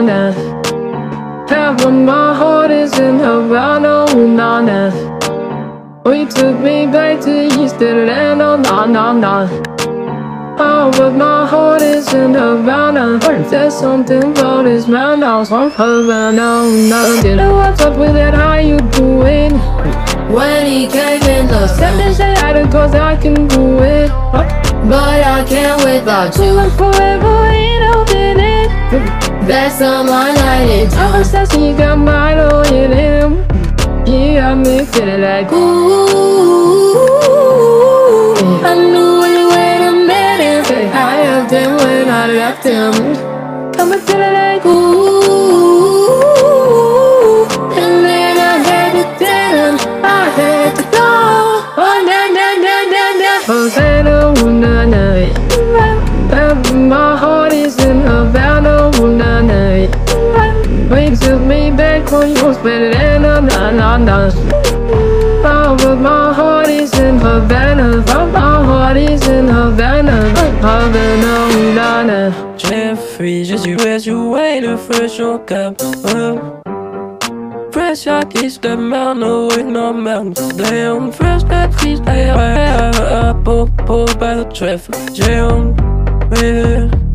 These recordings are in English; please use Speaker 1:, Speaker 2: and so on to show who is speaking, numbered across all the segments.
Speaker 1: Havana. Half of my heart is in Havana, ooh, na na. We took me back to East Atlanta, oh, na na na. Oh, but my heart is in Havana. Oh? There's something about this man now from Havana. Now, did I oh, what's up with that? How you doing?
Speaker 2: When he came in the
Speaker 1: Let me say that cause I can do it.
Speaker 2: But I can't without
Speaker 1: You
Speaker 2: you
Speaker 1: and forever ain't holding it.
Speaker 2: That's on my time
Speaker 1: obsessed and you got my own in him. You got me feeling like
Speaker 2: Ooh, I knew it when I met him
Speaker 1: I left him when I left him. I'm feeling like
Speaker 2: Ooh,
Speaker 1: better na na na. Oh, but my heart is in Havana. But My heart is in Havana. Havana, ooh, na na.
Speaker 3: Jeffrey, je suis graduate le fresh au cap. Uh. Fresh out East the mountain with no mountains. Damn, fresh that feast, I have pull, pull by the traffic jam. Yeah.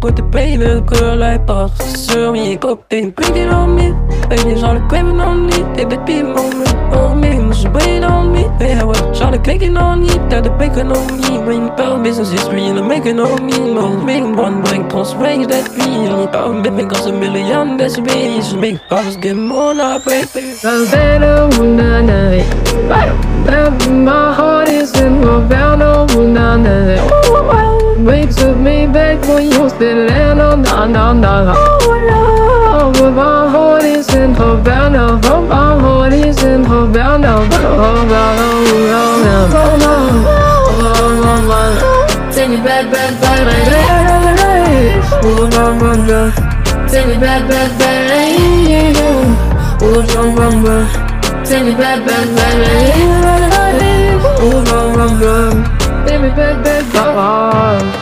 Speaker 3: Put the pain, little girl, I thought. Sur me, cocaine, cranking on me. Baby, to crave it on me. Take the beat moment on me. Must wait on me. Yeah, trying to cake it on me. Got the bacon on me. Bring power business history and the making on me. Most ring one blank, post range that feel. I'm been cause a million, that's me. Just make powers get more, break, baby.
Speaker 1: Havana, ooh, na na. My heart is Atlanta, na na na. Oh, but my heart is in Havana. Oh, my heart is in Havana. Havana, ooh, Havana.
Speaker 2: Take me back, back, back
Speaker 1: Ooh, na na na.
Speaker 2: Take me back, back, back
Speaker 1: Ooh, na na na.
Speaker 2: Take me back, back, back
Speaker 1: Ooh, na na na. Take me back, back, back.